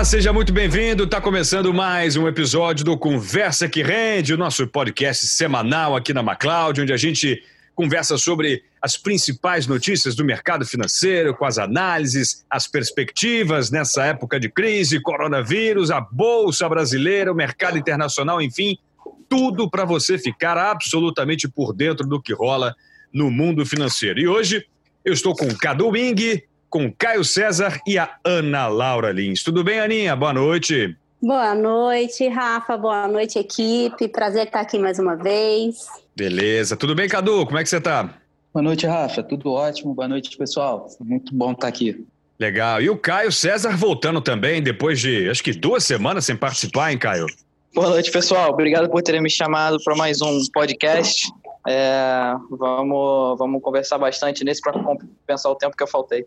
Olá, seja muito bem-vindo. Está começando mais um episódio do Conversa que Rende, o nosso podcast semanal aqui na MacLeod, onde a gente conversa sobre as principais notícias do mercado financeiro, com as análises, as perspectivas nessa época de crise, coronavírus, a bolsa brasileira, o mercado internacional, enfim, tudo para você ficar absolutamente por dentro do que rola no mundo financeiro. E hoje eu estou com Cadu Wing, com Caio César e a Ana Laura Lins. Tudo bem, Aninha? Boa noite. Boa noite, Rafa. Boa noite, equipe. Prazer estar aqui mais uma vez. Beleza. Tudo bem, Cadu? Como é que você está? Boa noite, Rafa. Tudo ótimo. Boa noite, pessoal. Muito bom estar aqui. Legal. E o Caio César voltando também, depois de acho que duas semanas sem participar, hein, Caio? Boa noite, pessoal. Obrigado por terem me chamado para mais um podcast. É, vamos, vamos conversar bastante nesse para compensar o tempo que eu faltei.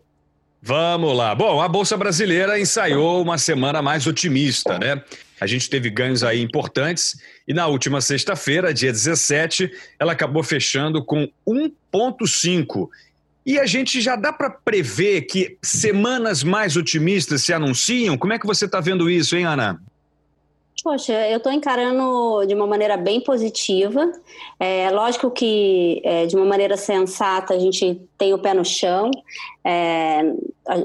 Vamos lá. Bom, a Bolsa Brasileira ensaiou uma semana mais otimista, né? A gente teve ganhos aí importantes e na última sexta-feira, dia 17, ela acabou fechando com 1,5. E a gente já dá para prever que semanas mais otimistas se anunciam? Como é que você está vendo isso, hein, Ana? Poxa, eu estou encarando de uma maneira bem positiva. É lógico que, é, de uma maneira sensata, a gente tem o pé no chão. É,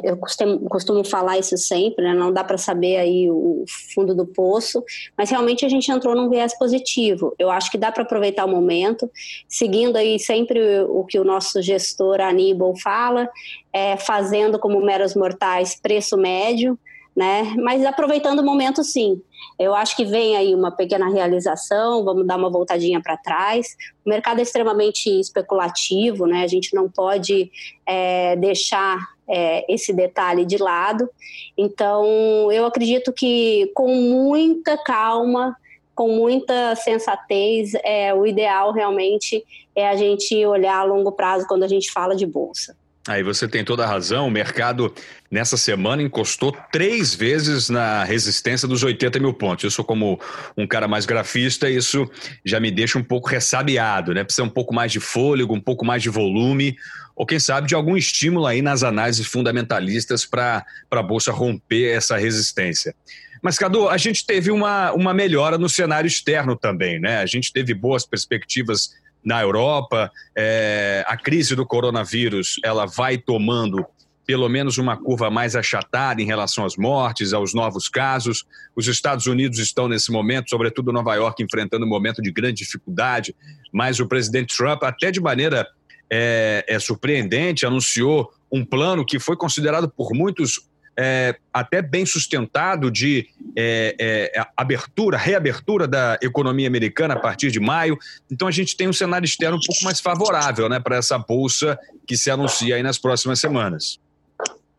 eu costumo, costumo, falar isso sempre, né? não dá para saber aí o fundo do poço, mas realmente a gente entrou num viés positivo. Eu acho que dá para aproveitar o momento, seguindo aí sempre o que o nosso gestor Aníbal fala, é, fazendo como meros mortais preço médio né? Mas aproveitando o momento, sim. Eu acho que vem aí uma pequena realização, vamos dar uma voltadinha para trás. O mercado é extremamente especulativo, né? A gente não pode é, deixar é, esse detalhe de lado. Então, eu acredito que com muita calma, com muita sensatez, é, o ideal realmente é a gente olhar a longo prazo quando a gente fala de bolsa. Aí você tem toda a razão. O mercado nessa semana encostou três vezes na resistência dos 80 mil pontos. Eu sou como um cara mais grafista, isso já me deixa um pouco ressabiado, né? Precisa um pouco mais de fôlego, um pouco mais de volume, ou quem sabe de algum estímulo aí nas análises fundamentalistas para a Bolsa romper essa resistência. Mas, Cadu, a gente teve uma, uma melhora no cenário externo também, né? A gente teve boas perspectivas na Europa. É, a crise do coronavírus ela vai tomando pelo menos uma curva mais achatada em relação às mortes, aos novos casos. Os Estados Unidos estão nesse momento, sobretudo Nova York, enfrentando um momento de grande dificuldade, mas o presidente Trump, até de maneira é, é surpreendente, anunciou um plano que foi considerado por muitos é, até bem sustentado de é, é, abertura, reabertura da economia americana a partir de maio. Então a gente tem um cenário externo um pouco mais favorável né, para essa bolsa que se anuncia aí nas próximas semanas.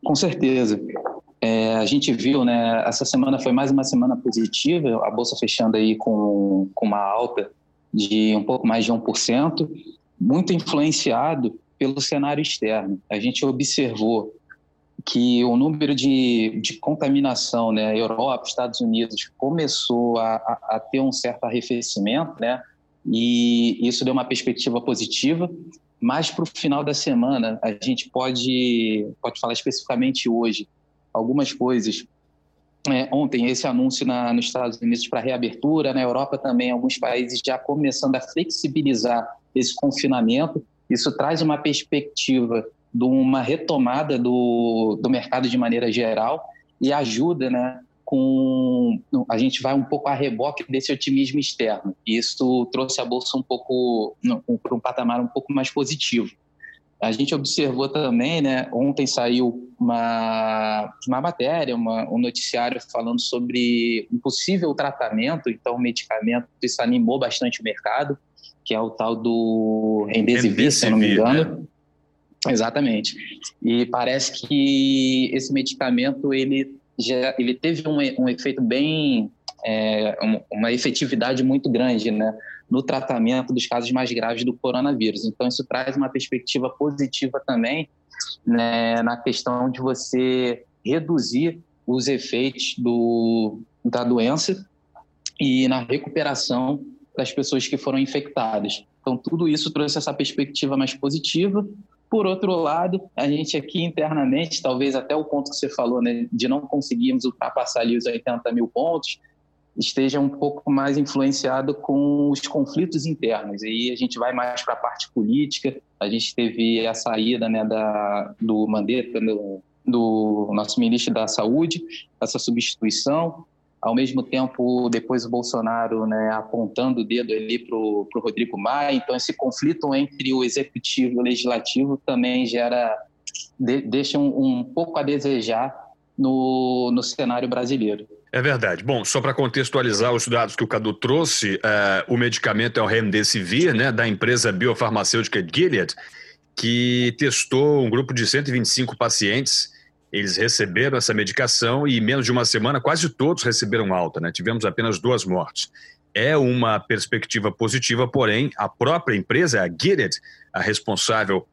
Com certeza. É, a gente viu, né, essa semana foi mais uma semana positiva, a bolsa fechando aí com, com uma alta de um pouco mais de 1%, muito influenciado pelo cenário externo. A gente observou que o número de, de contaminação, né, Europa, Estados Unidos, começou a, a, a, ter um certo arrefecimento, né, e isso deu uma perspectiva positiva, mas para o final da semana, a gente pode, pode falar especificamente hoje algumas coisas. É, ontem, esse anúncio na, nos Estados Unidos para reabertura, na Europa também, alguns países já começando a flexibilizar esse confinamento, isso traz uma perspectiva de uma retomada do, do mercado de maneira geral e ajuda, né, com a gente vai um pouco a reboque desse otimismo externo. E isso trouxe a bolsa um pouco para um patamar um pouco mais positivo. A gente observou também, né, ontem saiu uma, uma matéria, uma, um noticiário falando sobre um possível tratamento, então medicamento, isso animou bastante o mercado, que é o tal do Remdesivir, se não me engano. Exatamente. E parece que esse medicamento ele já ele teve um, um efeito bem é, uma efetividade muito grande, né, no tratamento dos casos mais graves do coronavírus. Então isso traz uma perspectiva positiva também, né, na questão de você reduzir os efeitos do, da doença e na recuperação das pessoas que foram infectadas. Então tudo isso trouxe essa perspectiva mais positiva Por outro lado, a gente aqui internamente, talvez até o ponto que você falou, né, de não conseguirmos ultrapassar ali os 80 mil pontos, esteja um pouco mais influenciado com os conflitos internos. E a gente vai mais para a parte política. A gente teve a saída né, da, do Mandetta, do, do nosso ministro da Saúde, essa substituição ao mesmo tempo depois o Bolsonaro né, apontando o dedo ali para o Rodrigo Maia. Então esse conflito entre o executivo e o legislativo também gera de, deixa um, um, pouco a desejar no, no cenário brasileiro. É verdade. Bom, só para contextualizar os dados que o Cadu trouxe, uh, o medicamento é o Remdesivir, né, da empresa biofarmacêutica Gilead, que testou um grupo de 125 pacientes eles receberam essa medicação e, em menos de uma semana, quase todos receberam alta, né? Tivemos apenas duas mortes. É uma perspectiva positiva, porém, a própria empresa, a Gilead, a responsável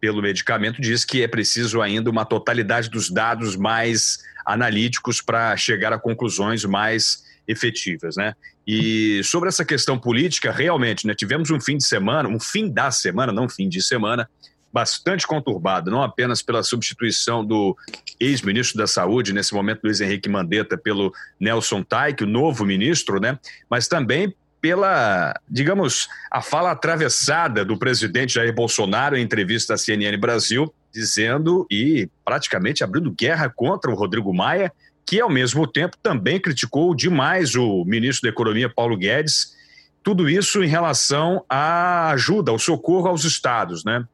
pelo medicamento, diz que é preciso ainda uma totalidade dos dados mais analíticos para chegar a conclusões mais efetivas, né? E sobre essa questão política, realmente, né, tivemos um fim de semana, um fim da semana, não fim de semana, bastante conturbado, não apenas pela substituição do ex-ministro da Saúde, nesse momento Luiz Henrique Mandetta, pelo Nelson Taik, o novo ministro, né? mas também pela, digamos, a fala atravessada do presidente Jair Bolsonaro em entrevista à CNN Brasil, dizendo e praticamente abrindo guerra contra o Rodrigo Maia, que ao mesmo tempo também criticou demais o ministro da Economia Paulo Guedes. Tudo isso em relação à ajuda, ao socorro aos estados, né?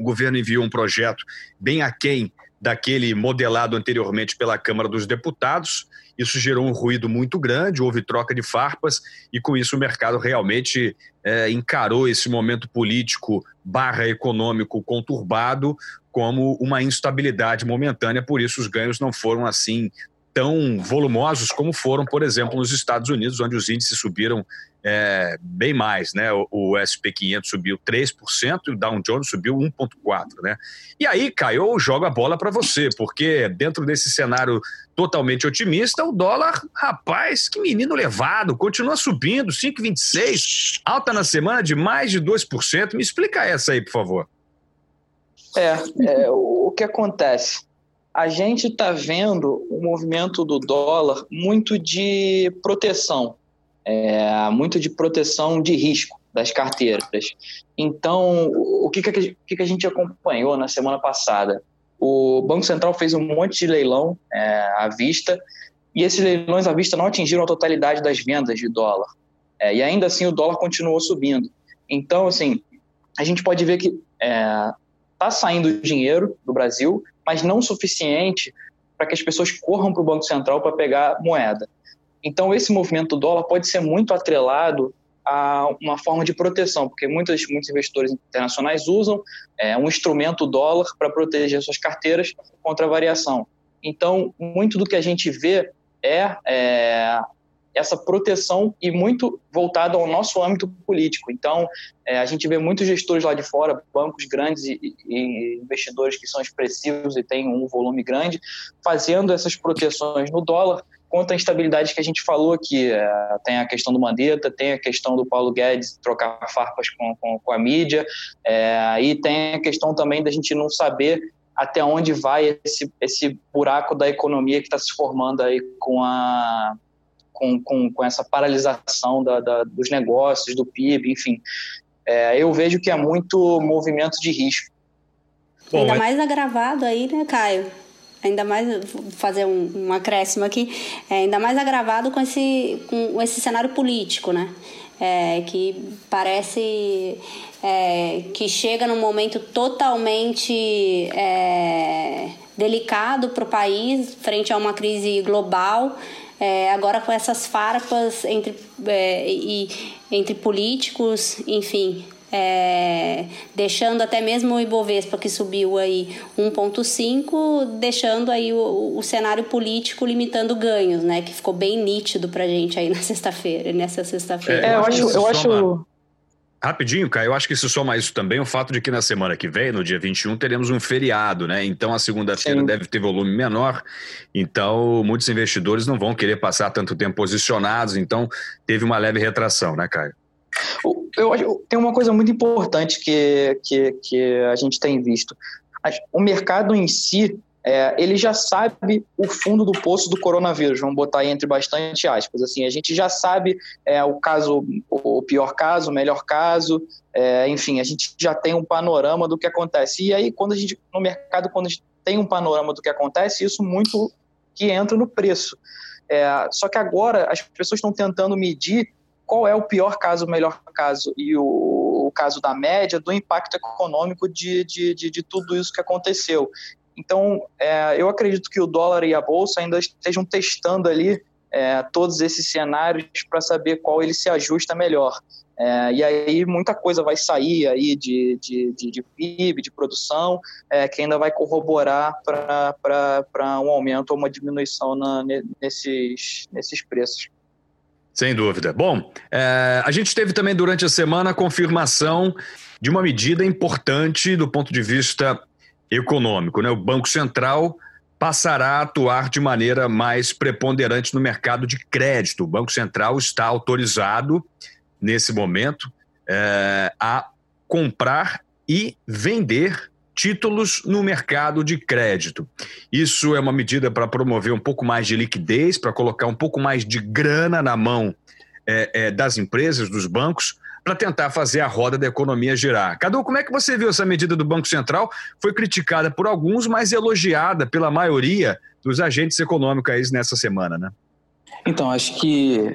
O governo enviou um projeto bem aquém daquele modelado anteriormente pela Câmara dos Deputados. Isso gerou um ruído muito grande, houve troca de farpas e com isso o mercado realmente é, encarou esse momento político barra econômico conturbado como uma instabilidade momentânea, por isso os ganhos não foram assim tão volumosos como foram, por exemplo, nos Estados Unidos, onde os índices subiram é, bem mais, né? O, o SP500 subiu 3% e o Dow Jones subiu 1,4%, né? E aí, Caio, eu jogo a bola para você, porque dentro desse cenário totalmente otimista, o dólar, rapaz, que menino levado, continua subindo, 5,26%, alta na semana de mais de 2%. Me explica essa aí, por favor. É, é o que acontece? A gente está vendo o movimento do dólar muito de proteção, é, muito de proteção de risco das carteiras. Então, o que, que, que a gente acompanhou na semana passada? O Banco Central fez um monte de leilão é, à vista e esses leilões à vista não atingiram a totalidade das vendas de dólar. É, e ainda assim o dólar continuou subindo. Então, assim, a gente pode ver que está é, saindo dinheiro do Brasil, mas não suficiente para que as pessoas corram para o Banco Central para pegar moeda. Então, esse movimento do dólar pode ser muito atrelado a uma forma de proteção, porque muitos, muitos investidores internacionais usam é, um instrumento dólar para proteger suas carteiras contra a variação. Então, muito do que a gente vê é, é essa proteção e muito voltado ao nosso âmbito político. Então, é, a gente vê muitos gestores lá de fora, bancos grandes e, e, investidores que são expressivos e têm um volume grande, fazendo essas proteções no dólar contra a instabilidade que a gente falou aqui. É, tem a questão do Mandetta, tem a questão do Paulo Guedes trocar farpas com, com, com a mídia, é, e tem a questão também da gente não saber até onde vai esse, esse buraco da economia que está se formando aí com a com, com, com essa paralisação da, da, dos negócios, do PIB, enfim. É, eu vejo que é muito movimento de risco. Bom, Ainda mais agravado aí, né, Caio? Ainda mais, vou fazer um, um acréscimo aqui, é, ainda mais agravado com esse, com esse cenário político, né? É, que parece é, que chega num momento totalmente é, delicado para o país, frente a uma crise global. É, agora com essas farpas entre, é, e, entre políticos, enfim, é, deixando até mesmo o Ibovespa que subiu aí 1,5, deixando aí o, o, cenário político limitando ganhos, né? Que ficou bem nítido pra gente aí na sexta-feira, nessa sexta-feira. É, eu acho, eu acho, Rapidinho, Caio, eu acho que se soma isso também o fato de que na semana que vem, no dia 21, teremos um feriado, né? Então a segunda-feira deve ter volume menor. Então muitos investidores não vão querer passar tanto tempo posicionados. Então teve uma leve retração, né, Caio? Eu, eu, tem uma coisa muito importante que, que, que a gente tem visto. O mercado em si, é, ele já sabe o fundo do poço do coronavírus, vamos botar aí entre bastante aspas. Assim, a gente já sabe é, o caso, o pior caso, o melhor caso, é, enfim, a gente já tem um panorama do que acontece. E aí, quando a gente, no mercado, quando a gente tem um panorama do que acontece, isso muito que entra no preço. É, só que agora as pessoas estão tentando medir qual é o pior caso, o melhor caso e o, o caso da média do impacto econômico de, de, de, de tudo isso que aconteceu. Então, é, eu acredito que o dólar e a bolsa ainda estejam testando ali é, todos esses cenários para saber qual ele se ajusta melhor. É, e aí muita coisa vai sair aí de, de, de, de PIB, de produção, é, que ainda vai corroborar para um aumento ou uma diminuição na, nesses, nesses preços. Sem dúvida. Bom, é, a gente teve também durante a semana a confirmação de uma medida importante do ponto de vista econômico. Né? O Banco Central passará a atuar de maneira mais preponderante no mercado de crédito. O Banco Central está autorizado, nesse momento, é, a comprar e vender títulos no mercado de crédito. Isso é uma medida para promover um pouco mais de liquidez, para colocar um pouco mais de grana na mão é, é, das empresas, dos bancos, para tentar fazer a roda da economia girar. Cadu, como é que você viu essa medida do Banco Central? Foi criticada por alguns, mas elogiada pela maioria dos agentes econômicos nessa semana, né? Então, acho que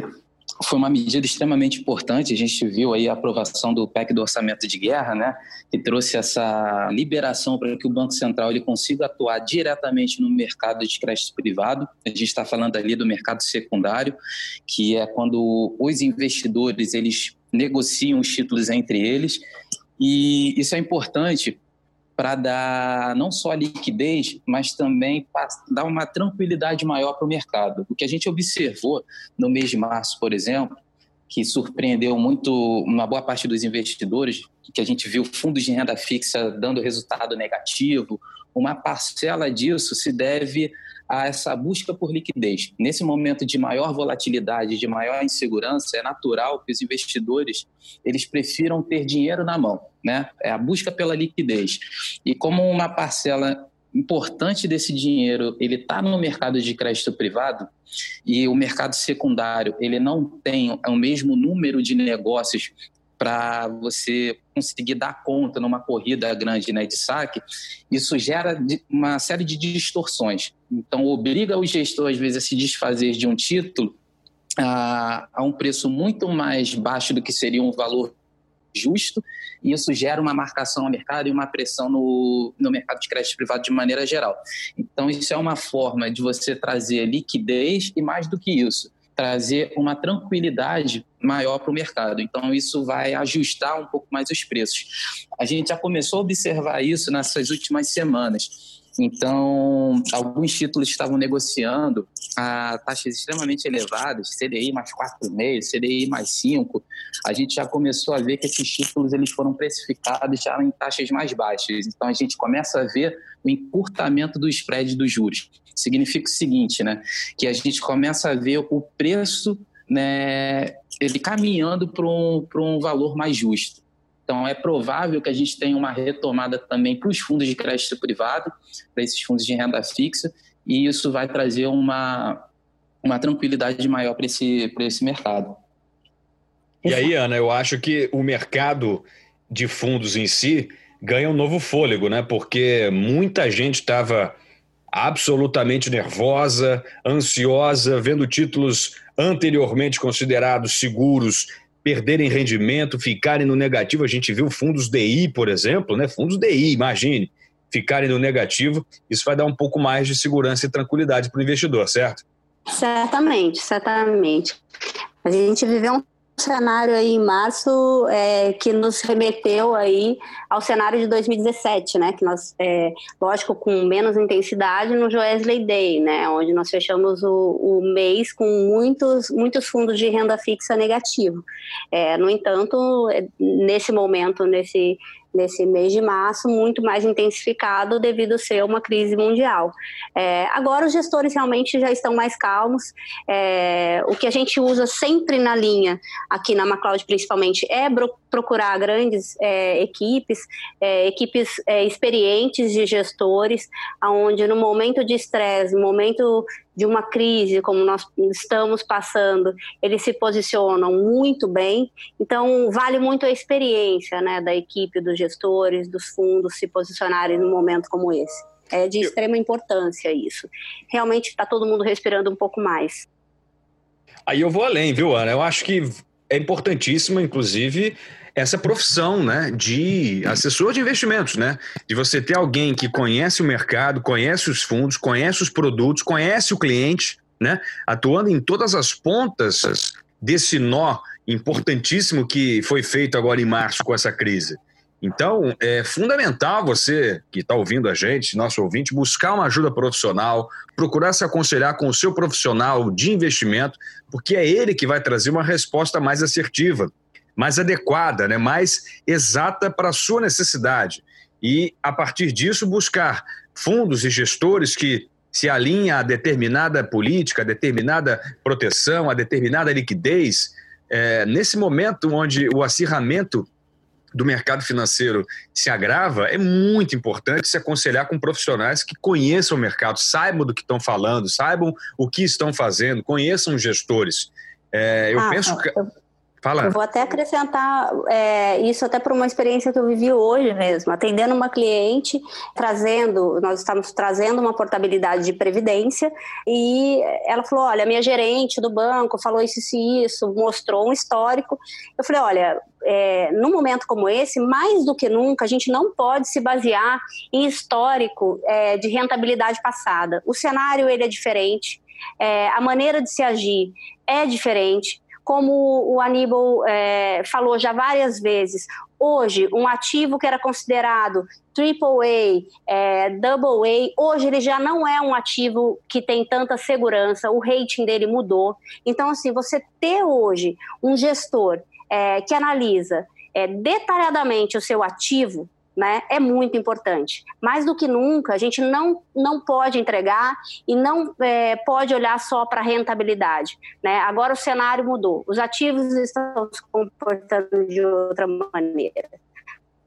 foi uma medida extremamente importante. A gente viu aí a aprovação do PEC do orçamento de guerra, né, que trouxe essa liberação para que o Banco Central ele consiga atuar diretamente no mercado de crédito privado. A gente está falando ali do mercado secundário, que é quando os investidores eles negociam os títulos entre eles. E isso é importante para dar não só liquidez, mas também dar uma tranquilidade maior para o mercado. O que a gente observou no mês de março, por exemplo, que surpreendeu muito uma boa parte dos investidores, que a gente viu fundos de renda fixa dando resultado negativo, uma parcela disso se deve a essa busca por liquidez. Nesse momento de maior volatilidade, de maior insegurança, é natural que os investidores eles prefiram ter dinheiro na mão, né? É a busca pela liquidez. E como uma parcela importante desse dinheiro ele está no mercado de crédito privado e o mercado secundário ele não tem o mesmo número de negócios para você conseguir dar conta numa corrida grande né, de saque, isso gera uma série de distorções. Então, obriga o gestor, às vezes, a se desfazer de um título a, a um preço muito mais baixo do que seria um valor justo, e isso gera uma marcação no mercado e uma pressão no, no mercado de crédito privado de maneira geral. Então, isso é uma forma de você trazer liquidez e, mais do que isso, trazer uma tranquilidade maior para o mercado. Então, isso vai ajustar um pouco mais os preços. A gente já começou a observar isso nessas últimas semanas. Então, alguns títulos estavam negociando a taxas extremamente elevadas, CDI mais 4,5, CDI mais 5. A gente já começou a ver que esses títulos eles foram precificados já em taxas mais baixas. Então, a gente começa a ver o encurtamento do spread dos juros. Significa o seguinte, né? Que a gente começa a ver o preço né, ele caminhando para um, um valor mais justo. Então, é provável que a gente tenha uma retomada também para os fundos de crédito privado, para esses fundos de renda fixa, e isso vai trazer uma, uma tranquilidade maior para esse, esse mercado. E aí, Ana, eu acho que o mercado de fundos em si ganha um novo fôlego, né? Porque muita gente estava absolutamente nervosa, ansiosa, vendo títulos anteriormente considerados seguros perderem rendimento, ficarem no negativo. A gente viu fundos DI, por exemplo, né? Fundos DI, imagine, ficarem no negativo. Isso vai dar um pouco mais de segurança e tranquilidade para o investidor, certo? Certamente, certamente. A gente viveu um cenário aí em março é, que nos remeteu aí ao cenário de 2017, né? Que nós, é, lógico, com menos intensidade no Joesley Day, né? Onde nós fechamos o, o mês com muitos, muitos fundos de renda fixa negativo. É, no entanto, é, nesse momento, nesse nesse mês de março, muito mais intensificado devido ser uma crise mundial. É, agora os gestores realmente já estão mais calmos. É, o que a gente usa sempre na linha, aqui na MacLeod principalmente, é procurar grandes é, equipes, é, equipes é, experientes de gestores, onde no momento de estresse, no momento de uma crise como nós estamos passando, eles se posicionam muito bem. Então, vale muito a experiência né, da equipe, dos gestores, dos fundos se posicionarem num momento como esse. É de extrema importância isso. Realmente está todo mundo respirando um pouco mais. Aí eu vou além, viu, Ana? Eu acho que é importantíssimo, inclusive, essa profissão, né, de assessor de investimentos, né, de você ter alguém que conhece o mercado, conhece os fundos, conhece os produtos, conhece o cliente, né, atuando em todas as pontas desse nó importantíssimo que foi feito agora em março com essa crise. Então, é fundamental você que está ouvindo a gente, nosso ouvinte, buscar uma ajuda profissional, procurar se aconselhar com o seu profissional de investimento, porque é ele que vai trazer uma resposta mais assertiva mais adequada, né, mais exata para a sua necessidade. E, a partir disso, buscar fundos e gestores que se alinhem a determinada política, a determinada proteção, a determinada liquidez. É, nesse momento onde o acirramento do mercado financeiro se agrava, é muito importante se aconselhar com profissionais que conheçam o mercado, saibam do que estão falando, saibam o que estão fazendo, conheçam os gestores. É, eu ah, penso que. Eu Fala. Eu vou até acrescentar é, isso até por uma experiência que eu vivi hoje mesmo, atendendo uma cliente, trazendo, nós estamos trazendo uma portabilidade de previdência e ela falou, olha, minha gerente do banco falou isso e isso, mostrou um histórico. Eu falei, olha, é, num momento como esse, mais do que nunca, a gente não pode se basear em histórico é, de rentabilidade passada. O cenário ele é diferente, é, a maneira de se agir é diferente como o Aníbal é, falou já várias vezes, hoje um ativo que era considerado triple A, é, double A, hoje ele já não é um ativo que tem tanta segurança, o rating dele mudou. Então, assim, você ter hoje um gestor é, que analisa é, detalhadamente o seu ativo, né, é muito importante. Mais do que nunca, a gente não, não pode entregar e não é, pode olhar só para a rentabilidade. Né? Agora o cenário mudou, os ativos estão se comportando de outra maneira.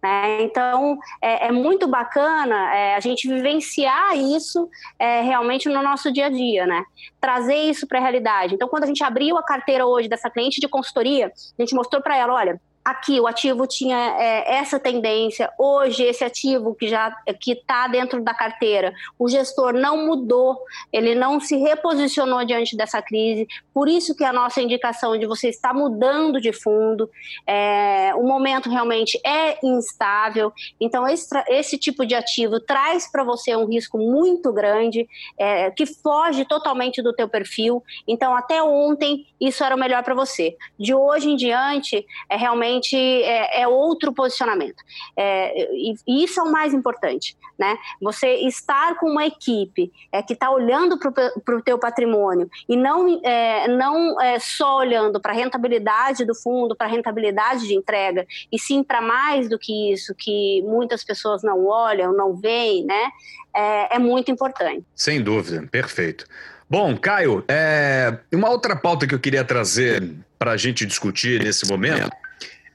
Né? Então, é, é, muito bacana é, a gente vivenciar isso é, realmente no nosso dia a dia, né? trazer isso para a realidade. Então, quando a gente abriu a carteira hoje dessa cliente de consultoria, a gente mostrou para ela, olha, aqui o ativo tinha é, essa tendência, hoje esse ativo que já que está dentro da carteira, o gestor não mudou, ele não se reposicionou diante dessa crise, por isso que a nossa indicação de você estar mudando de fundo, é, o momento realmente é instável, então esse, esse tipo de ativo traz para você um risco muito grande, é, que foge totalmente do teu perfil, então até ontem isso era o melhor para você. De hoje em diante, é realmente realmente é, é outro posicionamento. É, e, e, isso é o mais importante, né? Você estar com uma equipe é, que está olhando para o teu patrimônio e não, é, não é, só olhando para a rentabilidade do fundo, para a rentabilidade de entrega, e sim para mais do que isso, que muitas pessoas não olham, não veem, né? é, é muito importante. Sem dúvida, perfeito. Bom, Caio, é, uma outra pauta que eu queria trazer para a gente discutir nesse momento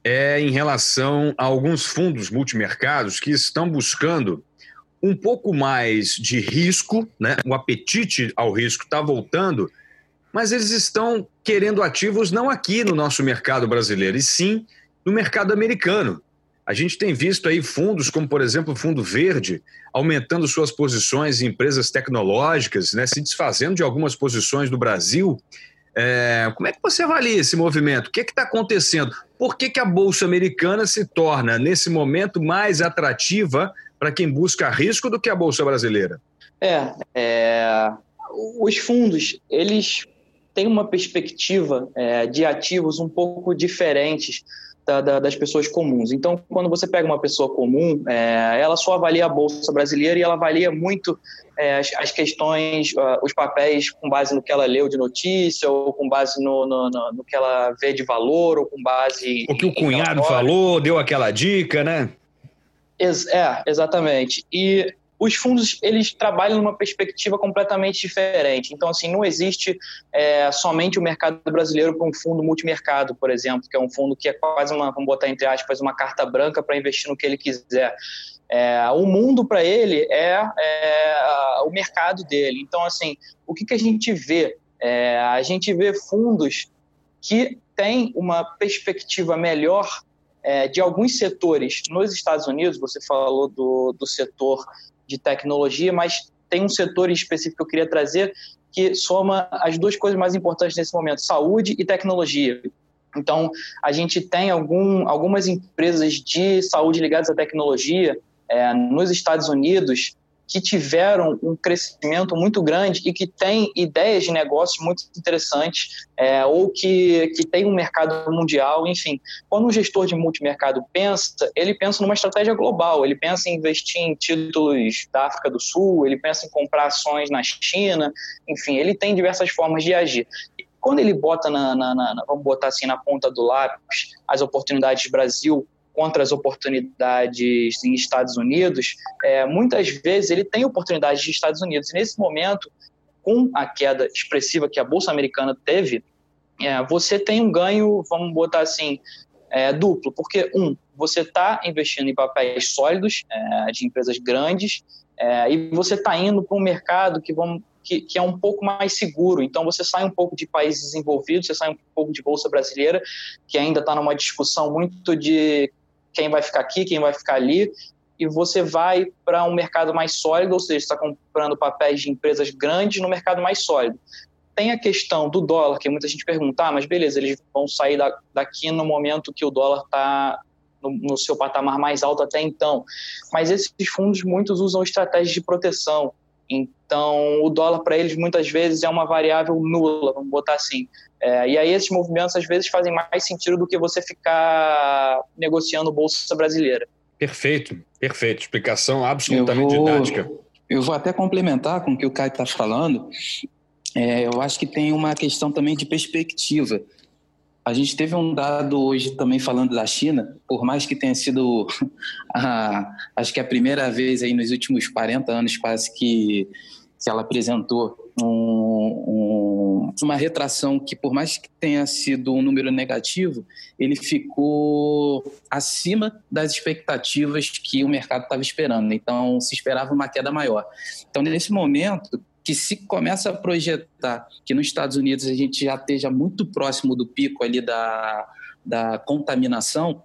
é em relação a alguns fundos multimercados que estão buscando um pouco mais de risco, né? o apetite ao risco está voltando, mas eles estão querendo ativos não aqui no nosso mercado brasileiro, e sim no mercado americano. A gente tem visto aí fundos como, por exemplo, o Fundo Verde, aumentando suas posições em empresas tecnológicas, né, se desfazendo de algumas posições do Brasil é, como é que você avalia esse movimento? O que é está acontecendo? Por que, que a Bolsa Americana se torna, nesse momento, mais atrativa para quem busca risco do que a Bolsa Brasileira? É, é os fundos, eles têm uma perspectiva é, de ativos um pouco diferentes da, da, das pessoas comuns. Então, quando você pega uma pessoa comum, é, ela só avalia a Bolsa Brasileira e ela avalia muito é, as, as, questões, uh, os papéis com base no que ela leu de notícia, ou com base no, no, no, no que ela vê de valor, ou com base. O que o cunhado falou, deu aquela dica, né? É, exatamente. E os fundos eles trabalham numa perspectiva completamente diferente. Então, assim, não existe é, somente o mercado brasileiro para um fundo multimercado, por exemplo, que é um fundo que é quase uma, vamos botar entre aspas, uma carta branca para investir no que ele quiser. É, o mundo para ele é, é, o mercado dele. Então, assim, o que, que a gente vê? É, a gente vê fundos que têm uma perspectiva melhor é, de alguns setores nos Estados Unidos. Você falou do, do setor de tecnologia, mas tem um setor específico que eu queria trazer que soma as duas coisas mais importantes nesse momento: saúde e tecnologia. Então, a gente tem algum, algumas empresas de saúde ligadas à tecnologia é, nos Estados Unidos que tiveram um crescimento muito grande e que têm ideias de negócio muito interessantes é, ou que, que tem um mercado mundial, enfim. Quando um gestor de multimercado pensa, ele pensa numa estratégia global, ele pensa em investir em títulos da África do Sul, ele pensa em comprar ações na China, enfim, ele tem diversas formas de agir quando ele bota na, na, na, vamos botar assim na ponta do lápis as oportunidades Brasil contra as oportunidades em Estados Unidos, é, muitas vezes ele tem oportunidades de Estados Unidos. E nesse momento, com a queda expressiva que a Bolsa Americana teve, é, você tem um ganho, vamos botar assim, é, duplo. Porque, um, você está investindo em papéis sólidos, é, de empresas grandes, é, e você está indo para um mercado que, vamos, que, que, é um pouco mais seguro. Então, você sai um pouco de países desenvolvidos, você sai um pouco de Bolsa Brasileira, que ainda está numa discussão muito de quem vai ficar aqui, quem vai ficar ali, e você vai para um mercado mais sólido, ou seja, está comprando papéis de empresas grandes no mercado mais sólido. Tem a questão do dólar, que muita gente pergunta, ah, mas beleza, eles vão sair da, daqui no momento que o dólar está no, no, seu patamar mais alto até então. Mas esses fundos, muitos usam estratégias de proteção. Então, o dólar para eles muitas vezes é uma variável nula, vamos botar assim. É, e aí esses movimentos às vezes fazem mais sentido do que você ficar negociando bolsa brasileira. Perfeito, perfeito. Explicação absolutamente eu vou, didática. Eu vou até complementar com o que o Caio está falando. É, eu acho que tem uma questão também de perspectiva. A gente teve um dado hoje também falando da China, por mais que tenha sido, a, acho que a primeira vez aí nos últimos 40 anos quase que, que ela apresentou um, um, uma retração que, por mais que tenha sido um número negativo, ele ficou acima das expectativas que o mercado estava esperando. Então, se esperava uma queda maior. Então, nesse momento, que se começa a projetar que nos Estados Unidos a gente já esteja muito próximo do pico ali da, da contaminação,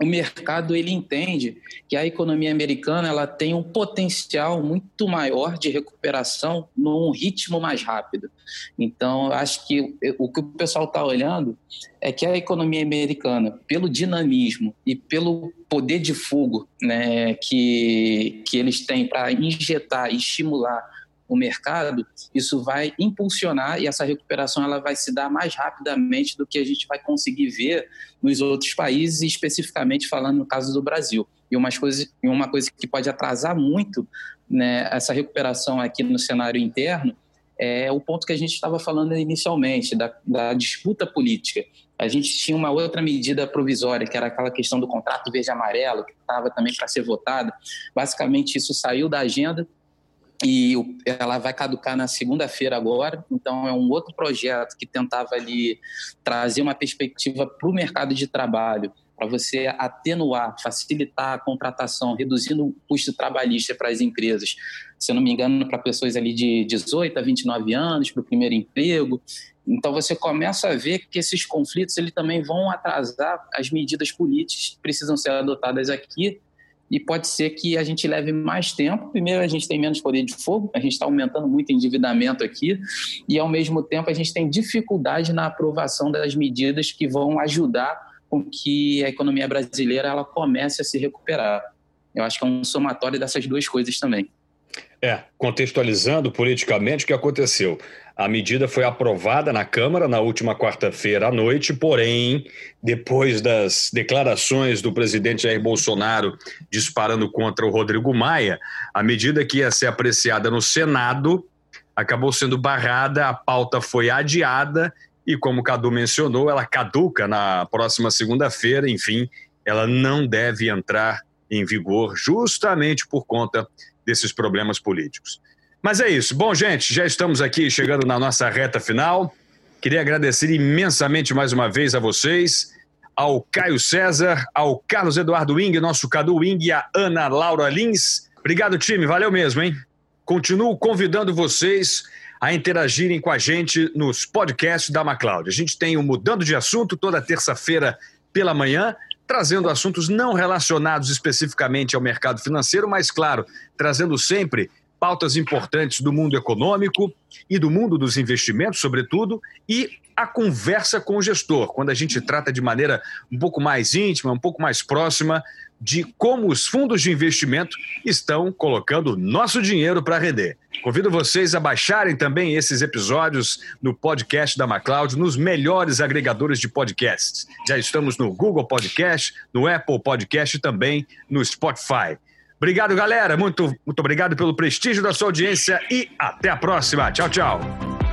o mercado ele entende que a economia americana ela tem um potencial muito maior de recuperação num ritmo mais rápido. Então, acho que o que o pessoal está olhando é que a economia americana, pelo dinamismo e pelo poder de fogo né, que, que eles têm para injetar e estimular o mercado, isso vai impulsionar e essa recuperação ela vai se dar mais rapidamente do que a gente vai conseguir ver nos outros países, especificamente falando no caso do Brasil. E uma coisa, uma coisa que pode atrasar muito né, essa recuperação aqui no cenário interno é o ponto que a gente estava falando inicialmente, da, da disputa política. A gente tinha uma outra medida provisória, que era aquela questão do contrato verde-amarelo, que estava também para ser votada. Basicamente, isso saiu da agenda e ela vai caducar na segunda-feira agora, então é um outro projeto que tentava ali trazer uma perspectiva para o mercado de trabalho, para você atenuar, facilitar a contratação, reduzindo o custo trabalhista para as empresas. Se não me engano, para pessoas ali de 18 a 29 anos, para o primeiro emprego. Então você começa a ver que esses conflitos ele também vão atrasar as medidas políticas que precisam ser adotadas aqui e pode ser que a gente leve mais tempo. Primeiro, a gente tem menos poder de fogo, a gente está aumentando muito endividamento aqui, e ao mesmo tempo a gente tem dificuldade na aprovação das medidas que vão ajudar com que a economia brasileira ela comece a se recuperar. Eu acho que é um somatório dessas duas coisas também. É, contextualizando politicamente o que aconteceu. A medida foi aprovada na Câmara na última quarta-feira à noite, porém, depois das declarações do presidente Jair Bolsonaro disparando contra o Rodrigo Maia, a medida que ia ser apreciada no Senado acabou sendo barrada, a pauta foi adiada e, como o Cadu mencionou, ela caduca na próxima segunda-feira, enfim, ela não deve entrar em vigor, justamente por conta desses problemas políticos. Mas é isso. Bom, gente, já estamos aqui chegando na nossa reta final. Queria agradecer imensamente mais uma vez a vocês, ao Caio César, ao Carlos Eduardo Wing, nosso Cadu Wing e a Ana Laura Lins. Obrigado, time. Valeu mesmo, hein? Continuo convidando vocês a interagirem com a gente nos podcasts da MacLeod. A gente tem o Mudando de Assunto toda terça-feira pela manhã, trazendo assuntos não relacionados especificamente ao mercado financeiro, mas, claro, trazendo sempre pautas importantes do mundo econômico e do mundo dos investimentos, sobretudo, e a conversa com o gestor, quando a gente trata de maneira um pouco mais íntima, um pouco mais próxima de como os fundos de investimento estão colocando nosso dinheiro para render. Convido vocês a baixarem também esses episódios no podcast da MacLeod, nos melhores agregadores de podcasts. Já estamos no Google Podcast, no Apple Podcast e também no Spotify. Obrigado, galera. Muito, muito obrigado pelo prestígio da sua audiência e até a próxima. Tchau, tchau.